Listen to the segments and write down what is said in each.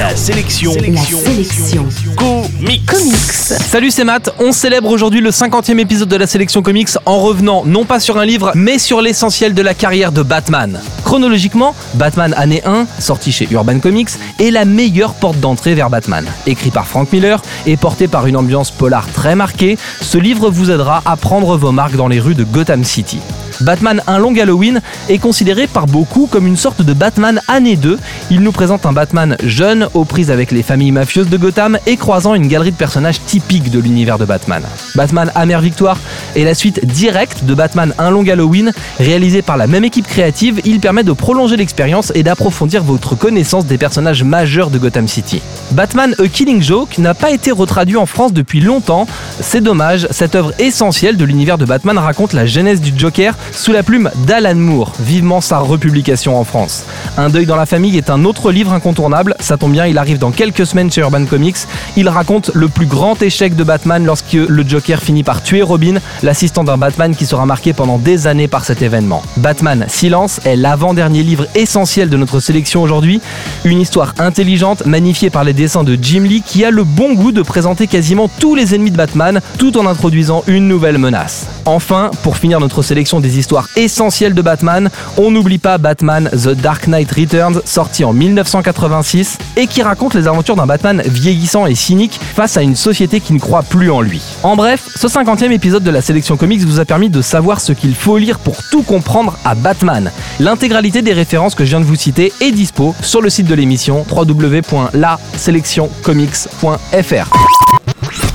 La sélection. La sélection. Comics. Comics. Salut, c'est Matt. On célèbre aujourd'hui le 50e épisode de la sélection comics en revenant non pas sur un livre, mais sur l'essentiel de la carrière de Batman. Chronologiquement, Batman année 1, sorti chez Urban Comics, est la meilleure porte d'entrée vers Batman. Écrit par Frank Miller et porté par une ambiance polar très marquée, ce livre vous aidera à prendre vos marques dans les rues de Gotham City. Batman Un Long Halloween est considéré par beaucoup comme une sorte de Batman année 2. Il nous présente un Batman jeune, aux prises avec les familles mafieuses de Gotham et croisant une galerie de personnages typiques de l'univers de Batman. Batman Amère Victoire est la suite directe de Batman Un Long Halloween, réalisé par la même équipe créative. Il permet de prolonger l'expérience et d'approfondir votre connaissance des personnages majeurs de Gotham City. Batman A Killing Joke n'a pas été retraduit en France depuis longtemps. C'est dommage, cette œuvre essentielle de l'univers de Batman raconte la genèse du Joker sous la plume d'Alan Moore, vivement sa republication en France. Un deuil dans la famille est un autre livre incontournable, ça tombe bien, il arrive dans quelques semaines chez Urban Comics. Il raconte le plus grand échec de Batman lorsque le Joker finit par tuer Robin, l'assistant d'un Batman qui sera marqué pendant des années par cet événement. Batman Silence est l'avant-dernier livre essentiel de notre sélection aujourd'hui, une histoire intelligente magnifiée par les dessins de Jim Lee qui a le bon goût de présenter quasiment tous les ennemis de Batman tout en introduisant une nouvelle menace. Enfin, pour finir notre sélection des histoires essentielles de Batman, on n'oublie pas Batman The Dark Knight Returns, sorti en 1986, et qui raconte les aventures d'un Batman vieillissant et cynique face à une société qui ne croit plus en lui. En bref, ce 50e épisode de la sélection comics vous a permis de savoir ce qu'il faut lire pour tout comprendre à Batman. L'intégralité des références que je viens de vous citer est dispo sur le site de l'émission www.laselectioncomics.fr.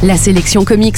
La sélection comics,